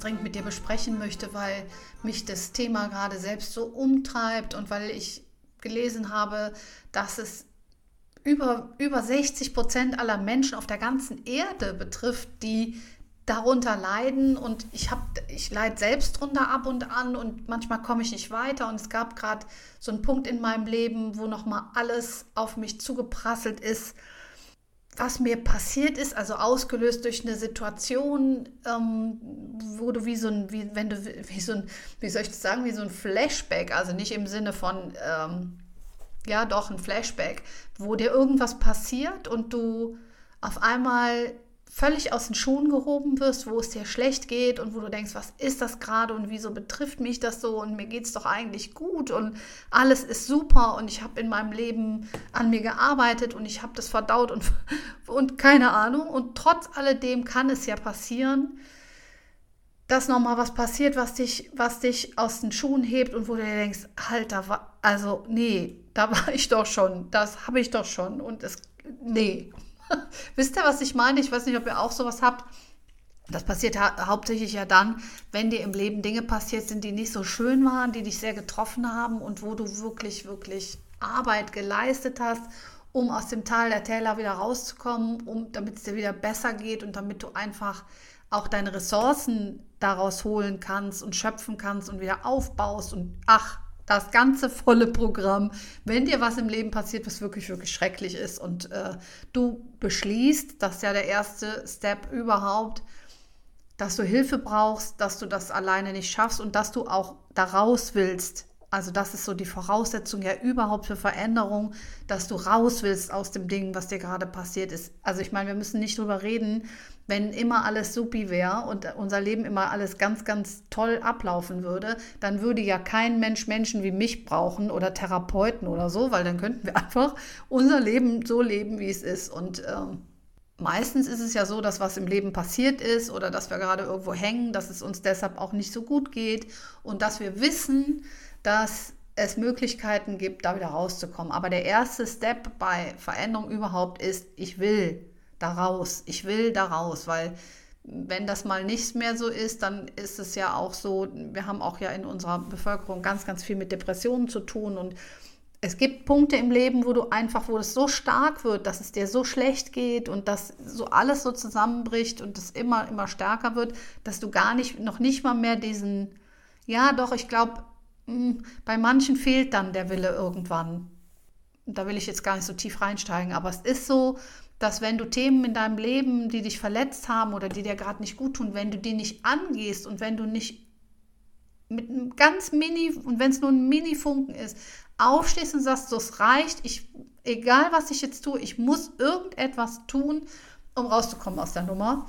Dringend mit dir besprechen möchte, weil mich das Thema gerade selbst so umtreibt und weil ich gelesen habe, dass es über, über 60 Prozent aller Menschen auf der ganzen Erde betrifft, die darunter leiden. Und ich habe ich leide selbst drunter ab und an und manchmal komme ich nicht weiter. Und es gab gerade so einen Punkt in meinem Leben, wo noch mal alles auf mich zugeprasselt ist was mir passiert ist, also ausgelöst durch eine Situation, ähm, wo du wie so ein, wie, wenn du, wie so ein, wie soll ich das sagen, wie so ein Flashback, also nicht im Sinne von, ähm, ja doch, ein Flashback, wo dir irgendwas passiert und du auf einmal völlig aus den Schuhen gehoben wirst, wo es dir schlecht geht und wo du denkst, was ist das gerade und wieso betrifft mich das so und mir geht es doch eigentlich gut und alles ist super und ich habe in meinem Leben an mir gearbeitet und ich habe das verdaut und, und keine Ahnung. Und trotz alledem kann es ja passieren, dass nochmal was passiert, was dich, was dich aus den Schuhen hebt und wo du dir denkst, halt, da war, also nee, da war ich doch schon, das habe ich doch schon und es, nee. Wisst ihr, was ich meine? Ich weiß nicht, ob ihr auch sowas habt. Das passiert ha hauptsächlich ja dann, wenn dir im Leben Dinge passiert sind, die nicht so schön waren, die dich sehr getroffen haben und wo du wirklich, wirklich Arbeit geleistet hast, um aus dem Tal der Täler wieder rauszukommen, um, damit es dir wieder besser geht und damit du einfach auch deine Ressourcen daraus holen kannst und schöpfen kannst und wieder aufbaust und ach, das ganze volle Programm, wenn dir was im Leben passiert, was wirklich, wirklich schrecklich ist und äh, du beschließt, das ist ja der erste Step überhaupt, dass du Hilfe brauchst, dass du das alleine nicht schaffst und dass du auch daraus willst. Also das ist so die Voraussetzung ja überhaupt für Veränderung, dass du raus willst aus dem Ding, was dir gerade passiert ist. Also ich meine, wir müssen nicht drüber reden, wenn immer alles supi wäre und unser Leben immer alles ganz, ganz toll ablaufen würde, dann würde ja kein Mensch Menschen wie mich brauchen oder Therapeuten oder so, weil dann könnten wir einfach unser Leben so leben, wie es ist. Und äh, meistens ist es ja so, dass was im Leben passiert ist oder dass wir gerade irgendwo hängen, dass es uns deshalb auch nicht so gut geht und dass wir wissen, dass es Möglichkeiten gibt, da wieder rauszukommen. Aber der erste Step bei Veränderung überhaupt ist, ich will da raus. Ich will da raus, weil wenn das mal nicht mehr so ist, dann ist es ja auch so, wir haben auch ja in unserer Bevölkerung ganz, ganz viel mit Depressionen zu tun und es gibt Punkte im Leben, wo du einfach, wo es so stark wird, dass es dir so schlecht geht und dass so alles so zusammenbricht und es immer, immer stärker wird, dass du gar nicht, noch nicht mal mehr diesen, ja doch, ich glaube, bei manchen fehlt dann der Wille irgendwann. Da will ich jetzt gar nicht so tief reinsteigen, aber es ist so, dass wenn du Themen in deinem Leben, die dich verletzt haben oder die dir gerade nicht gut tun, wenn du die nicht angehst und wenn du nicht mit einem ganz mini und wenn es nur ein Mini-Funken ist, aufstehst und sagst, es reicht, ich, egal was ich jetzt tue, ich muss irgendetwas tun, um rauszukommen aus der Nummer,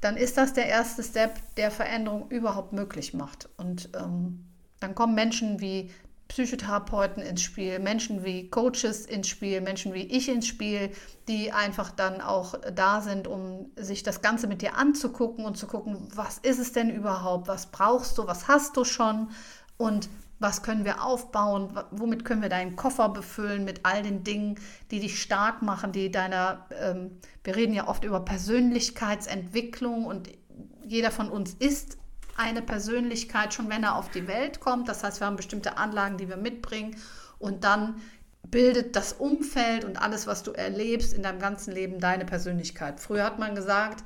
dann ist das der erste Step, der Veränderung überhaupt möglich macht. Und ähm, dann kommen Menschen wie Psychotherapeuten ins Spiel, Menschen wie Coaches ins Spiel, Menschen wie ich ins Spiel, die einfach dann auch da sind, um sich das Ganze mit dir anzugucken und zu gucken, was ist es denn überhaupt, was brauchst du, was hast du schon? Und was können wir aufbauen, womit können wir deinen Koffer befüllen mit all den Dingen, die dich stark machen, die deiner, ähm, wir reden ja oft über Persönlichkeitsentwicklung und jeder von uns ist eine Persönlichkeit, schon wenn er auf die Welt kommt. Das heißt, wir haben bestimmte Anlagen, die wir mitbringen und dann bildet das Umfeld und alles, was du erlebst in deinem ganzen Leben, deine Persönlichkeit. Früher hat man gesagt,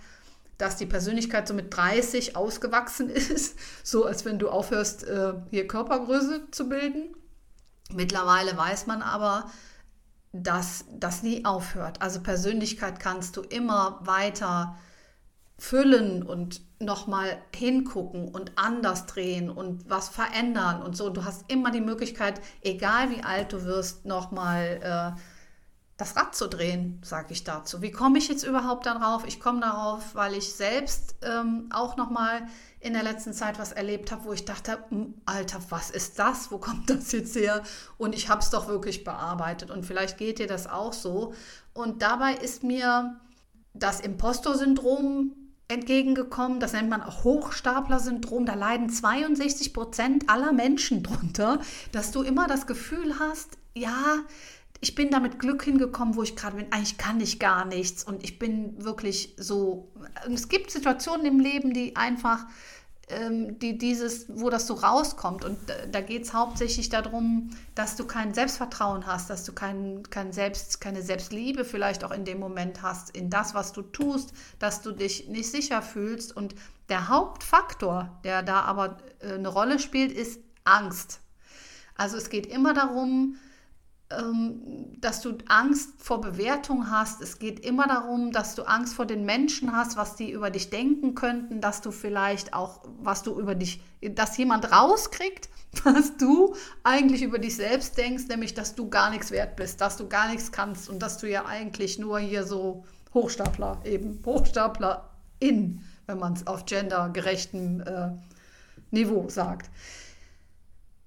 dass die Persönlichkeit so mit 30 ausgewachsen ist, so als wenn du aufhörst, äh, hier Körpergröße zu bilden. Mittlerweile weiß man aber, dass das nie aufhört. Also Persönlichkeit kannst du immer weiter füllen und nochmal hingucken und anders drehen und was verändern und so. Du hast immer die Möglichkeit, egal wie alt du wirst, nochmal äh, das Rad zu drehen, sage ich dazu. Wie komme ich jetzt überhaupt darauf? Ich komme darauf, weil ich selbst ähm, auch nochmal in der letzten Zeit was erlebt habe, wo ich dachte, hm, Alter, was ist das? Wo kommt das jetzt her? Und ich habe es doch wirklich bearbeitet. Und vielleicht geht dir das auch so. Und dabei ist mir das Impostor-Syndrom entgegengekommen. Das nennt man auch Hochstapler-Syndrom. Da leiden 62 Prozent aller Menschen drunter, dass du immer das Gefühl hast, ja, ich bin da mit Glück hingekommen, wo ich gerade bin. Eigentlich kann ich gar nichts und ich bin wirklich so. Es gibt Situationen im Leben, die einfach, ähm, die dieses, wo das so rauskommt. Und da geht es hauptsächlich darum, dass du kein Selbstvertrauen hast, dass du kein, kein Selbst, keine Selbstliebe vielleicht auch in dem Moment hast, in das, was du tust, dass du dich nicht sicher fühlst. Und der Hauptfaktor, der da aber äh, eine Rolle spielt, ist Angst. Also es geht immer darum, dass du Angst vor Bewertung hast. Es geht immer darum, dass du Angst vor den Menschen hast, was die über dich denken könnten, dass du vielleicht auch, was du über dich, dass jemand rauskriegt, was du eigentlich über dich selbst denkst, nämlich, dass du gar nichts wert bist, dass du gar nichts kannst und dass du ja eigentlich nur hier so Hochstapler, eben Hochstapler in, wenn man es auf gendergerechtem äh, Niveau sagt.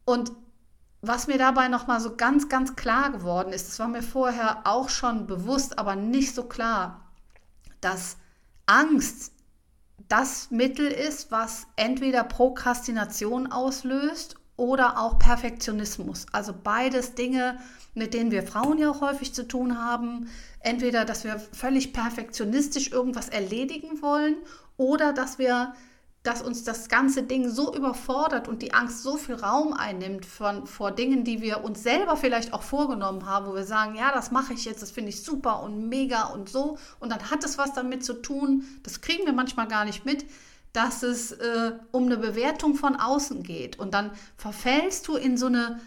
Und was mir dabei nochmal so ganz, ganz klar geworden ist, das war mir vorher auch schon bewusst, aber nicht so klar, dass Angst das Mittel ist, was entweder Prokrastination auslöst oder auch Perfektionismus. Also beides Dinge, mit denen wir Frauen ja auch häufig zu tun haben. Entweder, dass wir völlig perfektionistisch irgendwas erledigen wollen oder dass wir dass uns das ganze Ding so überfordert und die Angst so viel Raum einnimmt von, vor Dingen, die wir uns selber vielleicht auch vorgenommen haben, wo wir sagen, ja, das mache ich jetzt, das finde ich super und mega und so. Und dann hat es was damit zu tun, das kriegen wir manchmal gar nicht mit, dass es äh, um eine Bewertung von außen geht. Und dann verfällst du in so eine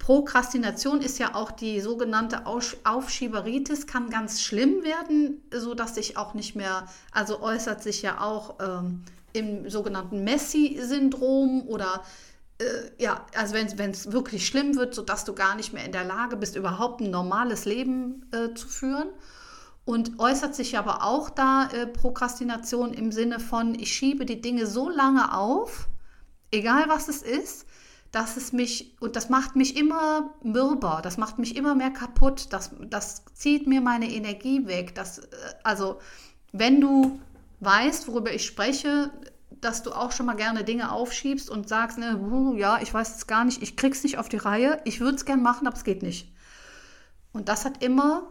Prokrastination ist ja auch die sogenannte Aufschieberitis, kann ganz schlimm werden, sodass sich auch nicht mehr, also äußert sich ja auch ähm, im sogenannten Messi-Syndrom oder äh, ja, also wenn es wirklich schlimm wird, sodass du gar nicht mehr in der Lage bist, überhaupt ein normales Leben äh, zu führen. Und äußert sich aber auch da äh, Prokrastination im Sinne von, ich schiebe die Dinge so lange auf, egal was es ist, dass es mich, und das macht mich immer mürber, das macht mich immer mehr kaputt, das, das zieht mir meine Energie weg. Das, äh, also, wenn du weißt, worüber ich spreche, dass du auch schon mal gerne Dinge aufschiebst und sagst, ne, uh, ja, ich weiß es gar nicht, ich krieg's nicht auf die Reihe, ich würde es gern machen, aber es geht nicht. Und das hat immer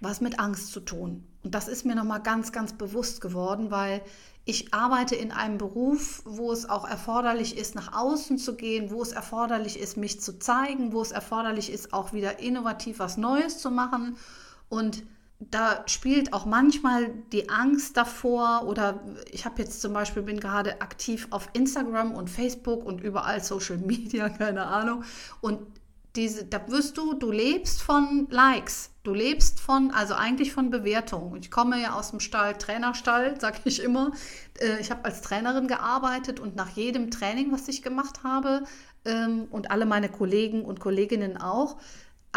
was mit Angst zu tun. Und das ist mir nochmal ganz, ganz bewusst geworden, weil ich arbeite in einem Beruf, wo es auch erforderlich ist, nach außen zu gehen, wo es erforderlich ist, mich zu zeigen, wo es erforderlich ist, auch wieder innovativ was Neues zu machen. Und da spielt auch manchmal die Angst davor oder ich habe jetzt zum Beispiel, bin gerade aktiv auf Instagram und Facebook und überall Social Media, keine Ahnung. Und diese, da wirst du, du lebst von Likes, du lebst von, also eigentlich von Bewertungen. Ich komme ja aus dem Stall, Trainerstall, sage ich immer. Äh, ich habe als Trainerin gearbeitet und nach jedem Training, was ich gemacht habe, ähm, und alle meine Kollegen und Kolleginnen auch,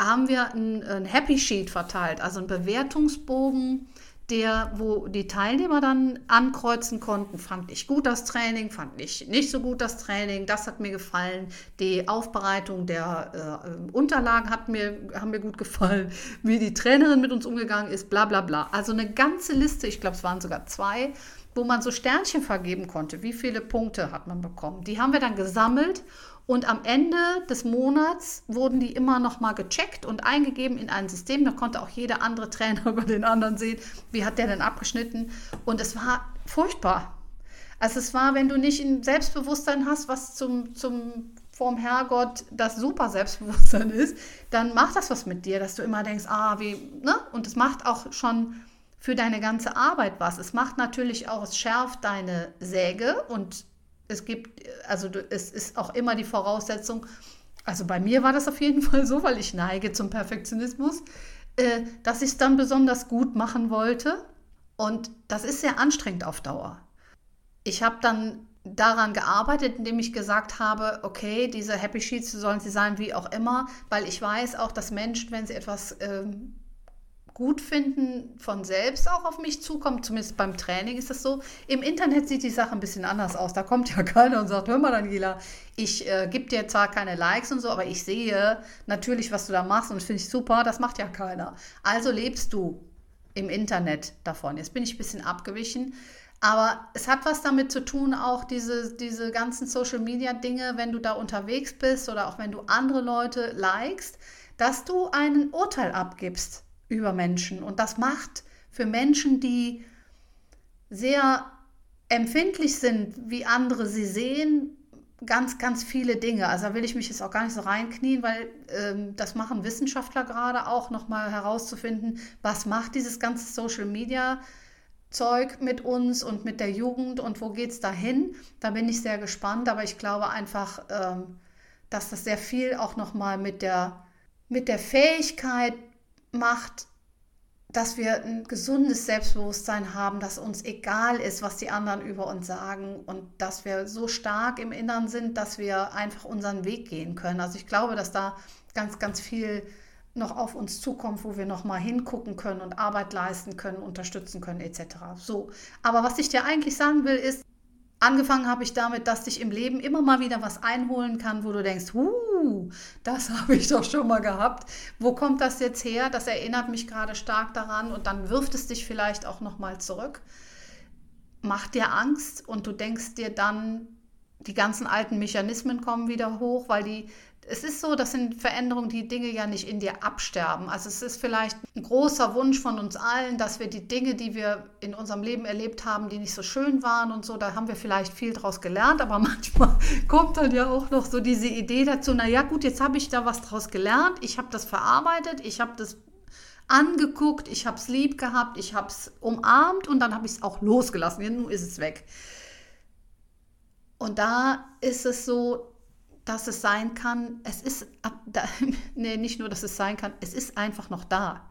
haben wir ein, ein Happy Sheet verteilt, also einen Bewertungsbogen, der, wo die Teilnehmer dann ankreuzen konnten, fand ich gut das Training, fand ich nicht so gut das Training, das hat mir gefallen, die Aufbereitung der äh, Unterlagen hat mir, haben mir gut gefallen, wie die Trainerin mit uns umgegangen ist, bla bla bla. Also eine ganze Liste, ich glaube es waren sogar zwei, wo man so Sternchen vergeben konnte, wie viele Punkte hat man bekommen. Die haben wir dann gesammelt und am Ende des Monats wurden die immer noch mal gecheckt und eingegeben in ein System. Da konnte auch jeder andere Trainer über den anderen sehen, wie hat der denn abgeschnitten. Und es war furchtbar. Also es war, wenn du nicht ein Selbstbewusstsein hast, was zum, zum vorm Herrgott das super Selbstbewusstsein ist, dann macht das was mit dir, dass du immer denkst, ah, wie, ne? Und es macht auch schon für deine ganze Arbeit was. Es macht natürlich auch, es schärft deine Säge und es gibt, also es ist auch immer die Voraussetzung, also bei mir war das auf jeden Fall so, weil ich neige zum Perfektionismus, äh, dass ich es dann besonders gut machen wollte. Und das ist sehr anstrengend auf Dauer. Ich habe dann daran gearbeitet, indem ich gesagt habe, okay, diese Happy Sheets sollen sie sein, wie auch immer, weil ich weiß auch, dass Menschen, wenn sie etwas ähm, gut finden, von selbst auch auf mich zukommen. Zumindest beim Training ist das so. Im Internet sieht die Sache ein bisschen anders aus. Da kommt ja keiner und sagt, hör mal, Daniela, ich äh, gebe dir zwar keine Likes und so, aber ich sehe natürlich, was du da machst und finde ich super. Das macht ja keiner. Also lebst du im Internet davon. Jetzt bin ich ein bisschen abgewichen. Aber es hat was damit zu tun, auch diese, diese ganzen Social-Media-Dinge, wenn du da unterwegs bist oder auch wenn du andere Leute likest, dass du ein Urteil abgibst über Menschen. Und das macht für Menschen, die sehr empfindlich sind, wie andere sie sehen, ganz, ganz viele Dinge. Also da will ich mich jetzt auch gar nicht so reinknien, weil ähm, das machen Wissenschaftler gerade auch nochmal herauszufinden, was macht dieses ganze Social Media Zeug mit uns und mit der Jugend und wo geht es dahin? Da bin ich sehr gespannt, aber ich glaube einfach, ähm, dass das sehr viel auch nochmal mit der, mit der Fähigkeit macht, dass wir ein gesundes Selbstbewusstsein haben, dass uns egal ist, was die anderen über uns sagen und dass wir so stark im Innern sind, dass wir einfach unseren Weg gehen können. Also ich glaube, dass da ganz, ganz viel noch auf uns zukommt, wo wir noch mal hingucken können und Arbeit leisten können, unterstützen können etc. So, aber was ich dir eigentlich sagen will, ist, Angefangen habe ich damit, dass dich im Leben immer mal wieder was einholen kann, wo du denkst, uh, das habe ich doch schon mal gehabt. Wo kommt das jetzt her? Das erinnert mich gerade stark daran und dann wirft es dich vielleicht auch noch mal zurück. Macht dir Angst und du denkst dir dann, die ganzen alten Mechanismen kommen wieder hoch, weil die es ist so, das sind Veränderungen, die Dinge ja nicht in dir absterben. Also es ist vielleicht ein großer Wunsch von uns allen, dass wir die Dinge, die wir in unserem Leben erlebt haben, die nicht so schön waren und so, da haben wir vielleicht viel draus gelernt, aber manchmal kommt dann ja auch noch so diese Idee dazu, naja gut, jetzt habe ich da was draus gelernt, ich habe das verarbeitet, ich habe das angeguckt, ich habe es lieb gehabt, ich habe es umarmt und dann habe ich es auch losgelassen. Ja, nun ist es weg. Und da ist es so, dass es sein kann, es ist, nee, nicht nur, dass es sein kann, es ist einfach noch da.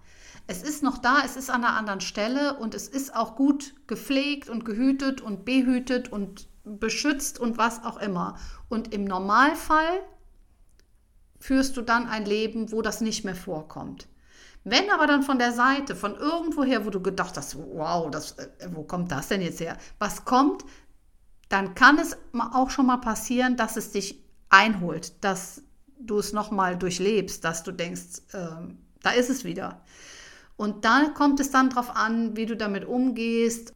Es ist noch da, es ist an einer anderen Stelle und es ist auch gut gepflegt und gehütet und behütet und beschützt und was auch immer. Und im Normalfall führst du dann ein Leben, wo das nicht mehr vorkommt. Wenn aber dann von der Seite, von irgendwoher, wo du gedacht hast, wow, das, äh, wo kommt das denn jetzt her? Was kommt, dann kann es auch schon mal passieren, dass es dich einholt, dass du es nochmal durchlebst, dass du denkst, äh, da ist es wieder. Und da kommt es dann darauf an, wie du damit umgehst,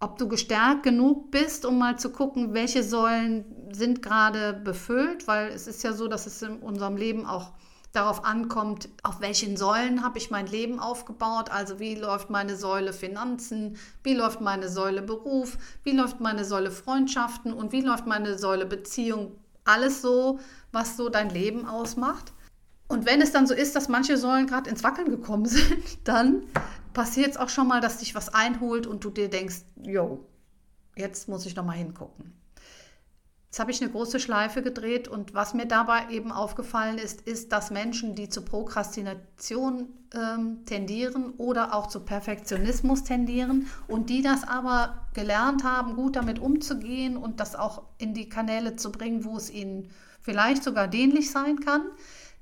ob du gestärkt genug bist, um mal zu gucken, welche Säulen sind gerade befüllt, weil es ist ja so, dass es in unserem Leben auch darauf ankommt, auf welchen Säulen habe ich mein Leben aufgebaut, also wie läuft meine Säule Finanzen, wie läuft meine Säule Beruf, wie läuft meine Säule Freundschaften? Und wie läuft meine Säule Beziehung? Alles so, was so dein Leben ausmacht. Und wenn es dann so ist, dass manche Säulen gerade ins Wackeln gekommen sind, dann passiert es auch schon mal, dass dich was einholt und du dir denkst, yo, jetzt muss ich noch mal hingucken. Jetzt habe ich eine große Schleife gedreht und was mir dabei eben aufgefallen ist, ist, dass Menschen, die zur Prokrastination ähm, tendieren oder auch zu Perfektionismus tendieren und die das aber gelernt haben, gut damit umzugehen und das auch in die Kanäle zu bringen, wo es ihnen vielleicht sogar dienlich sein kann,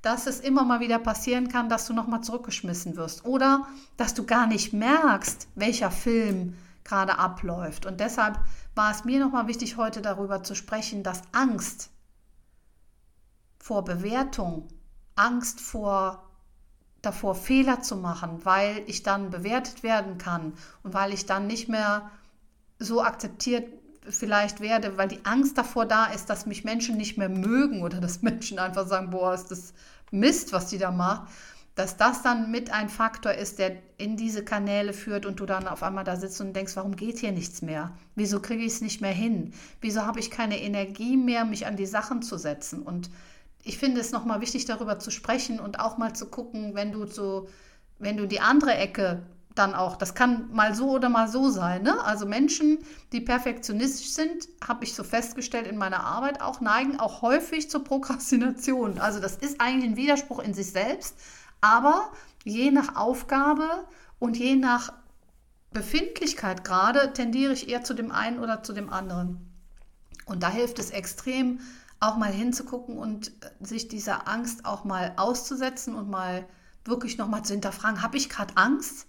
dass es immer mal wieder passieren kann, dass du nochmal zurückgeschmissen wirst oder dass du gar nicht merkst, welcher Film gerade abläuft. Und deshalb war es mir nochmal wichtig, heute darüber zu sprechen, dass Angst vor Bewertung, Angst vor davor Fehler zu machen, weil ich dann bewertet werden kann und weil ich dann nicht mehr so akzeptiert vielleicht werde, weil die Angst davor da ist, dass mich Menschen nicht mehr mögen oder dass Menschen einfach sagen, boah, ist das Mist, was die da macht dass das dann mit ein Faktor ist, der in diese Kanäle führt und du dann auf einmal da sitzt und denkst, warum geht hier nichts mehr? Wieso kriege ich es nicht mehr hin? Wieso habe ich keine Energie mehr, mich an die Sachen zu setzen? Und ich finde es nochmal wichtig, darüber zu sprechen und auch mal zu gucken, wenn du so, wenn du die andere Ecke dann auch, das kann mal so oder mal so sein. Ne? Also Menschen, die perfektionistisch sind, habe ich so festgestellt in meiner Arbeit auch, neigen auch häufig zur Prokrastination. Also das ist eigentlich ein Widerspruch in sich selbst, aber je nach Aufgabe und je nach Befindlichkeit gerade tendiere ich eher zu dem einen oder zu dem anderen. Und da hilft es extrem, auch mal hinzugucken und äh, sich dieser Angst auch mal auszusetzen und mal wirklich nochmal zu hinterfragen, habe ich gerade Angst?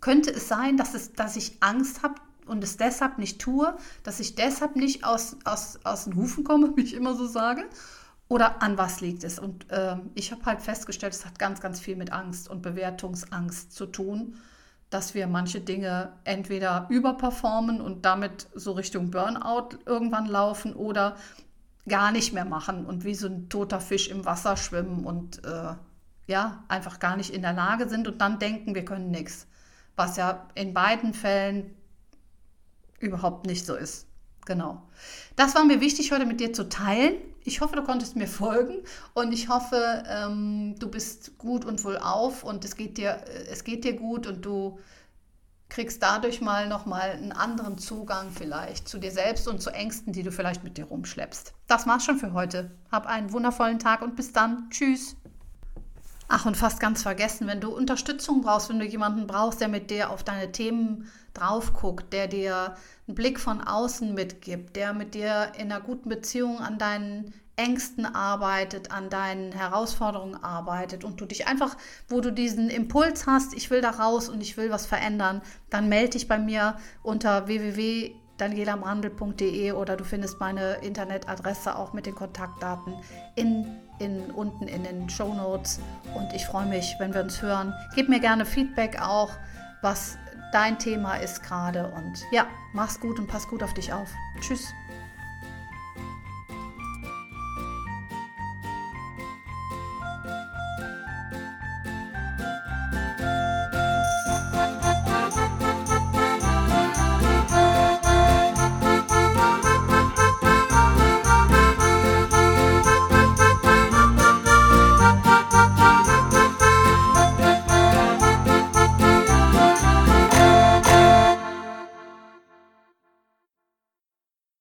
Könnte es sein, dass, es, dass ich Angst habe und es deshalb nicht tue, dass ich deshalb nicht aus, aus, aus den Hufen komme, wie ich immer so sage? Oder an was liegt es? Und äh, ich habe halt festgestellt, es hat ganz, ganz viel mit Angst und Bewertungsangst zu tun, dass wir manche Dinge entweder überperformen und damit so Richtung Burnout irgendwann laufen oder gar nicht mehr machen und wie so ein toter Fisch im Wasser schwimmen und äh, ja, einfach gar nicht in der Lage sind und dann denken, wir können nichts. Was ja in beiden Fällen überhaupt nicht so ist. Genau. Das war mir wichtig, heute mit dir zu teilen. Ich hoffe, du konntest mir folgen und ich hoffe, ähm, du bist gut und wohlauf und es geht dir, es geht dir gut und du kriegst dadurch mal nochmal einen anderen Zugang vielleicht zu dir selbst und zu Ängsten, die du vielleicht mit dir rumschleppst. Das war's schon für heute. Hab einen wundervollen Tag und bis dann. Tschüss. Ach, und fast ganz vergessen, wenn du Unterstützung brauchst, wenn du jemanden brauchst, der mit dir auf deine Themen drauf guckt, der dir einen Blick von außen mitgibt, der mit dir in einer guten Beziehung an deinen Ängsten arbeitet, an deinen Herausforderungen arbeitet und du dich einfach, wo du diesen Impuls hast, ich will da raus und ich will was verändern, dann melde dich bei mir unter www.danielamrandel.de oder du findest meine Internetadresse auch mit den Kontaktdaten in, in, unten in den Show Notes und ich freue mich, wenn wir uns hören. Gib mir gerne Feedback auch, was dein Thema ist gerade und ja, mach's gut und pass gut auf dich auf. Tschüss.